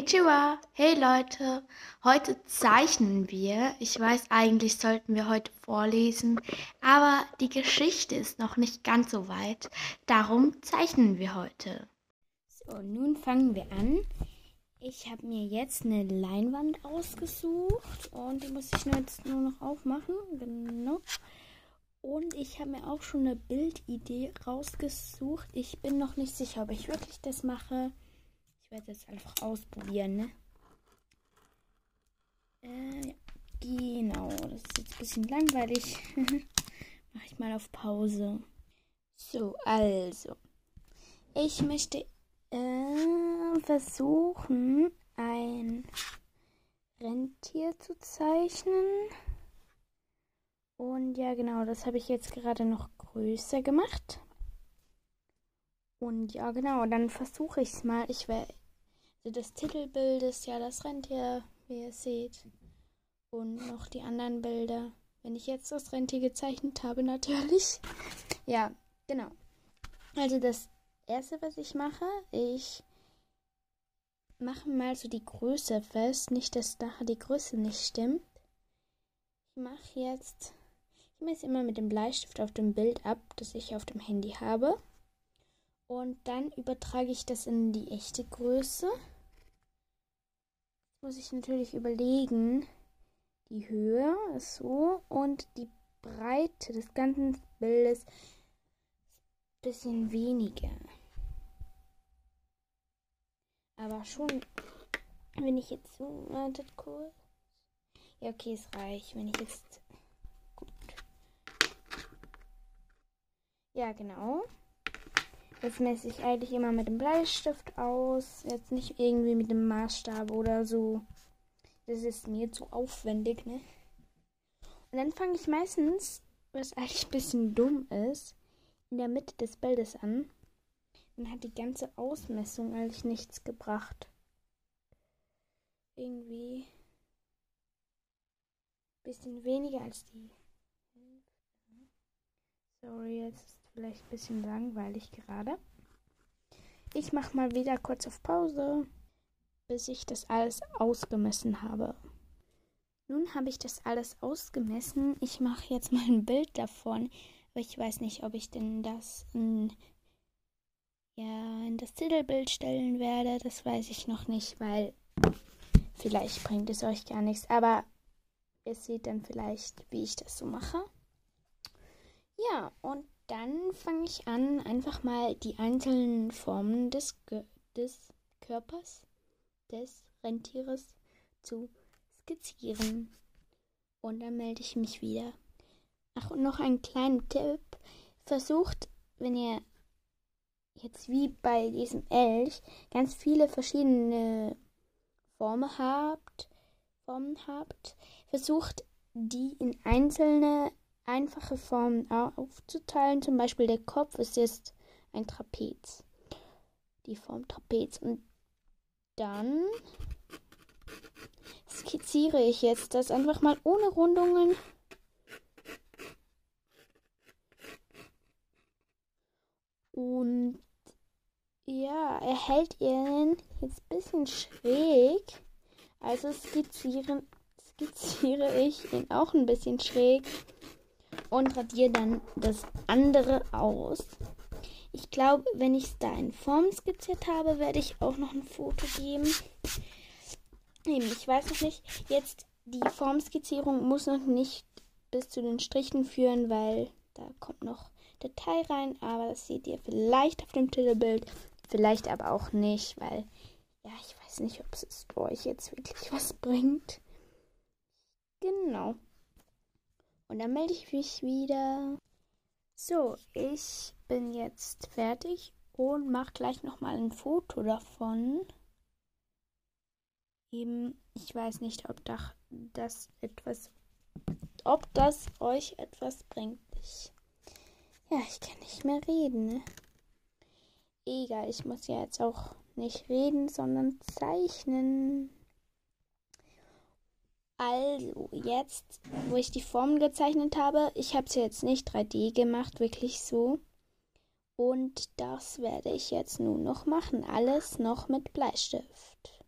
Konnichiwa, hey Leute, heute zeichnen wir. Ich weiß, eigentlich sollten wir heute vorlesen, aber die Geschichte ist noch nicht ganz so weit. Darum zeichnen wir heute. So, nun fangen wir an. Ich habe mir jetzt eine Leinwand ausgesucht und die muss ich jetzt nur noch aufmachen. Genau. Und ich habe mir auch schon eine Bildidee rausgesucht. Ich bin noch nicht sicher, ob ich wirklich das mache. Ich werde es einfach ausprobieren, ne? Äh, ja. Genau, das ist jetzt ein bisschen langweilig. Mache ich mal auf Pause. So, also. Ich möchte äh, versuchen, ein Rentier zu zeichnen. Und ja, genau, das habe ich jetzt gerade noch größer gemacht. Und ja, genau, dann versuche ich es mal. Ich werde also das Titelbild ist ja das Rentier, wie ihr seht. Und noch die anderen Bilder. Wenn ich jetzt das Rentier gezeichnet habe, natürlich. Ja, genau. Also das erste, was ich mache, ich mache mal so die Größe fest. Nicht, dass nachher die Größe nicht stimmt. Ich mache jetzt, ich messe immer mit dem Bleistift auf dem Bild ab, das ich auf dem Handy habe. Und dann übertrage ich das in die echte Größe. Jetzt muss ich natürlich überlegen, die Höhe ist so und die Breite des ganzen Bildes ein bisschen weniger. Aber schon, wenn ich jetzt so, wartet kurz. Ja, okay, es reicht. Wenn ich jetzt, gut. Ja, genau. Das messe ich eigentlich immer mit dem Bleistift aus. Jetzt nicht irgendwie mit dem Maßstab oder so. Das ist mir zu aufwendig, ne? Und dann fange ich meistens, was eigentlich ein bisschen dumm ist, in der Mitte des Bildes an. Dann hat die ganze Ausmessung eigentlich nichts gebracht. Irgendwie ein bisschen weniger als die. Sorry, jetzt vielleicht ein bisschen langweilig gerade. Ich mache mal wieder kurz auf Pause, bis ich das alles ausgemessen habe. Nun habe ich das alles ausgemessen. Ich mache jetzt mal ein Bild davon, aber ich weiß nicht, ob ich denn das in, ja, in das Titelbild stellen werde. Das weiß ich noch nicht, weil vielleicht bringt es euch gar nichts. Aber ihr seht dann vielleicht, wie ich das so mache. Ja, und dann fange ich an, einfach mal die einzelnen Formen des, des Körpers des Rentieres zu skizzieren. Und dann melde ich mich wieder. Ach, und noch ein kleiner Tipp. Versucht, wenn ihr jetzt wie bei diesem Elch ganz viele verschiedene Formen habt, Formen habt, versucht die in einzelne einfache Formen aufzuteilen. Zum Beispiel der Kopf ist jetzt ein Trapez. Die Form Trapez. Und dann skizziere ich jetzt das einfach mal ohne Rundungen. Und ja, erhält ihr jetzt ein bisschen schräg. Also skizzieren, skizziere ich ihn auch ein bisschen schräg und radiere dann das andere aus. Ich glaube, wenn ich es da in Form skizziert habe, werde ich auch noch ein Foto geben. Ich weiß noch nicht. Jetzt die Formskizzierung muss noch nicht bis zu den Strichen führen, weil da kommt noch Detail rein. Aber das seht ihr vielleicht auf dem Titelbild, vielleicht aber auch nicht, weil ja, ich weiß nicht, ob es euch jetzt wirklich was bringt. Genau. Und dann melde ich mich wieder. So, ich bin jetzt fertig und mache gleich nochmal ein Foto davon. Eben, ich weiß nicht, ob das etwas, ob das euch etwas bringt. Ich, ja, ich kann nicht mehr reden. Ne? Egal, ich muss ja jetzt auch nicht reden, sondern zeichnen. Also, jetzt, wo ich die Formen gezeichnet habe, ich habe es jetzt nicht 3D gemacht, wirklich so. Und das werde ich jetzt nun noch machen. Alles noch mit Bleistift.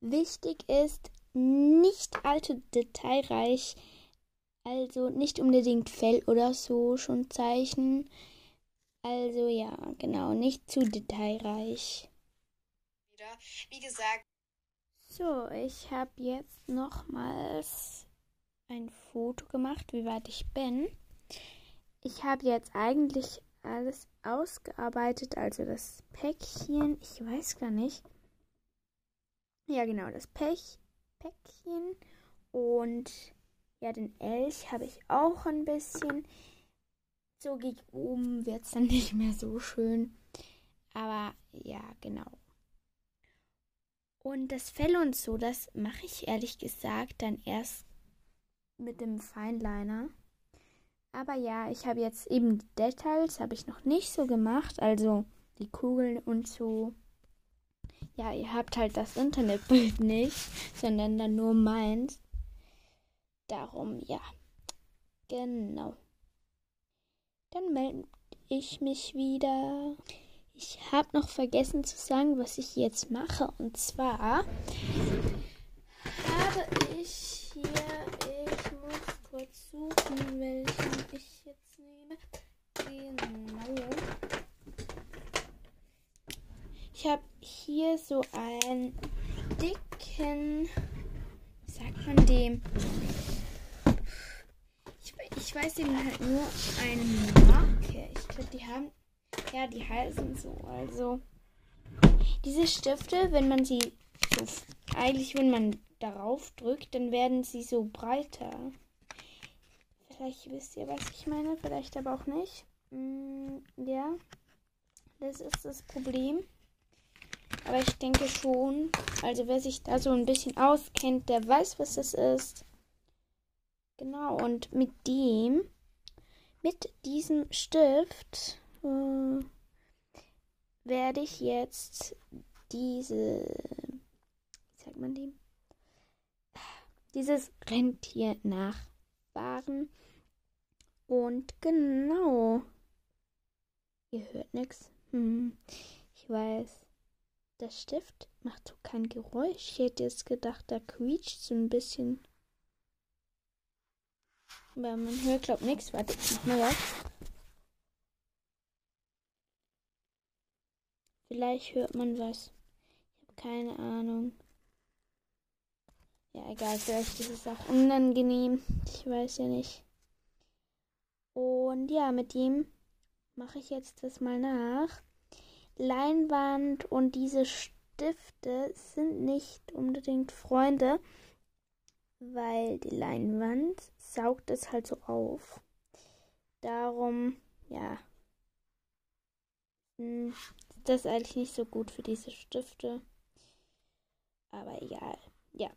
Wichtig ist, nicht allzu detailreich, also nicht unbedingt Fell oder so schon zeichnen. Also ja, genau, nicht zu detailreich. Wie gesagt. So, ich habe jetzt nochmals ein Foto gemacht, wie weit ich bin. Ich habe jetzt eigentlich alles ausgearbeitet, also das Päckchen, ich weiß gar nicht. Ja, genau, das Pech, Päckchen und ja, den Elch habe ich auch ein bisschen. So gegen oben wird es dann nicht mehr so schön. Aber ja, genau. Und das Fell und so, das mache ich ehrlich gesagt dann erst mit dem Feinliner. Aber ja, ich habe jetzt eben die Details, habe ich noch nicht so gemacht. Also die Kugeln und so. Ja, ihr habt halt das Internetbild nicht, sondern dann nur meins. Darum, ja. Genau. Dann melde ich mich wieder. Ich habe noch vergessen zu sagen, was ich jetzt mache. Und zwar habe ich hier, ich muss kurz suchen, welchen ich jetzt nehme. Genau. Ich habe hier so einen dicken, wie sagt man dem? Ich, ich weiß eben halt nur eine Marke. Ich glaube, die haben ja, die heißen so. Also, diese Stifte, wenn man sie so, eigentlich, wenn man darauf drückt, dann werden sie so breiter. Vielleicht wisst ihr, was ich meine, vielleicht aber auch nicht. Mm, ja, das ist das Problem. Aber ich denke schon, also wer sich da so ein bisschen auskennt, der weiß, was das ist. Genau, und mit dem, mit diesem Stift äh, werde ich jetzt diese, wie sagt man dem? Dieses Rentier nachfahren. Und genau. Ihr hört nichts. Hm, ich weiß. Der Stift macht so kein Geräusch. Ich hätte jetzt gedacht, da quietscht so ein bisschen. Aber man hört, glaub nichts. Warte, ich mach mal was. Vielleicht hört man was. Ich habe keine Ahnung. Ja, egal, vielleicht ist es auch unangenehm. Ich weiß ja nicht. Und ja, mit ihm mache ich jetzt das mal nach. Leinwand und diese Stifte sind nicht unbedingt Freunde, weil die Leinwand saugt es halt so auf. Darum, ja, hm, das ist eigentlich nicht so gut für diese Stifte. Aber egal. Ja.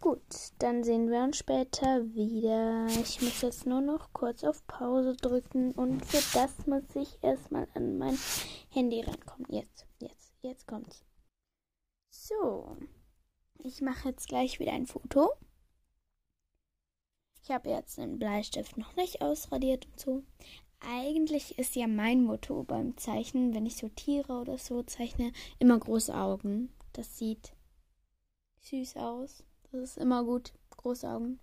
Gut, dann sehen wir uns später wieder. Ich muss jetzt nur noch kurz auf Pause drücken und für das muss ich erstmal an mein Handy rankommen. Jetzt, jetzt, jetzt kommt's. So, ich mache jetzt gleich wieder ein Foto. Ich habe jetzt den Bleistift noch nicht ausradiert und so eigentlich ist ja mein Motto beim Zeichnen, wenn ich so Tiere oder so zeichne, immer große Augen. Das sieht süß aus. Das ist immer gut. Große Augen.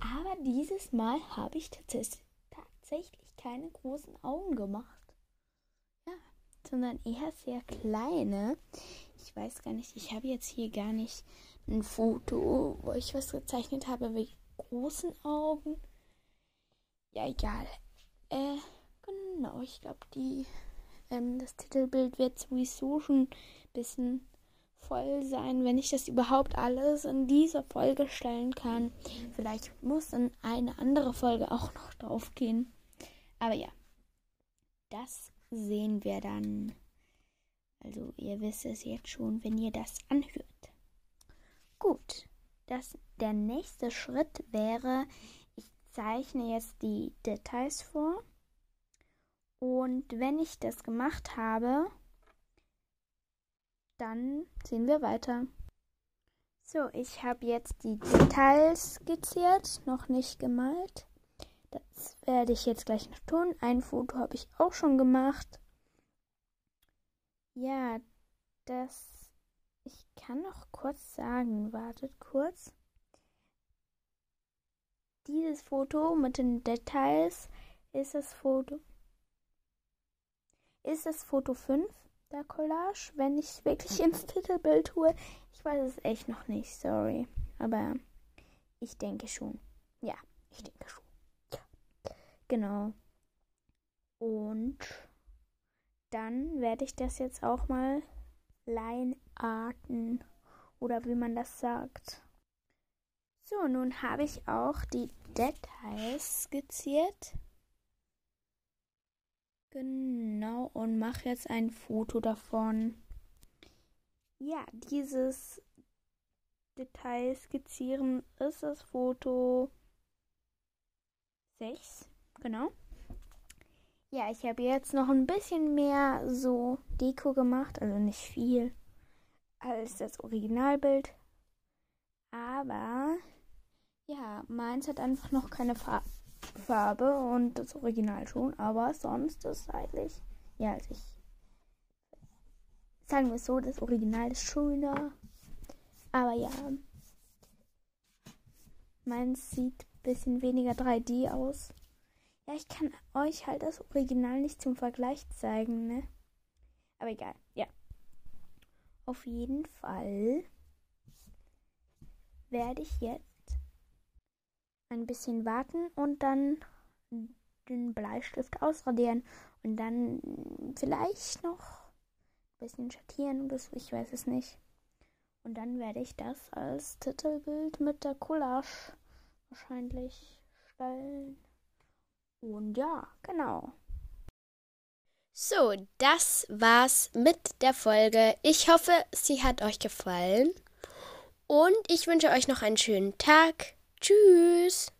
Aber dieses Mal habe ich tatsächlich keine großen Augen gemacht. Ja, sondern eher sehr kleine. Ich weiß gar nicht, ich habe jetzt hier gar nicht ein Foto, wo ich was gezeichnet habe wie großen Augen. Ja, egal. Äh, genau, ich glaube, die, ähm, das Titelbild wird sowieso schon ein bisschen voll sein, wenn ich das überhaupt alles in dieser Folge stellen kann. Vielleicht muss dann eine andere Folge auch noch drauf gehen. Aber ja, das sehen wir dann. Also ihr wisst es jetzt schon, wenn ihr das anhört. Gut, das, der nächste Schritt wäre, zeichne jetzt die Details vor. Und wenn ich das gemacht habe, dann sehen wir weiter. So, ich habe jetzt die Details skizziert, noch nicht gemalt. Das werde ich jetzt gleich noch tun. Ein Foto habe ich auch schon gemacht. Ja, das Ich kann noch kurz sagen, wartet kurz. Dieses Foto mit den Details ist das Foto. Ist das Foto 5 der Collage, wenn ich es wirklich ins Titelbild tue? Ich weiß es echt noch nicht, sorry. Aber ich denke schon. Ja, ich denke schon. Ja. Genau. Und dann werde ich das jetzt auch mal Leinarten oder wie man das sagt. So, nun habe ich auch die Details skizziert. Genau, und mache jetzt ein Foto davon. Ja, dieses Detail skizzieren ist das Foto 6. Genau. Ja, ich habe jetzt noch ein bisschen mehr so Deko gemacht, also nicht viel als das Originalbild. Aber ja, meins hat einfach noch keine Farbe. Und das Original schon, aber sonst ist eigentlich, ja, also ich, sagen wir es so, das Original ist schöner, aber ja, meins sieht ein bisschen weniger 3D aus. Ja, ich kann euch halt das Original nicht zum Vergleich zeigen, ne? Aber egal, ja. Auf jeden Fall werde ich jetzt ein bisschen warten und dann den Bleistift ausradieren und dann vielleicht noch ein bisschen schattieren oder so, ich weiß es nicht. Und dann werde ich das als Titelbild mit der Collage wahrscheinlich stellen. Und ja, genau. So, das war's mit der Folge. Ich hoffe, sie hat euch gefallen. Und ich wünsche euch noch einen schönen Tag. Tschüss.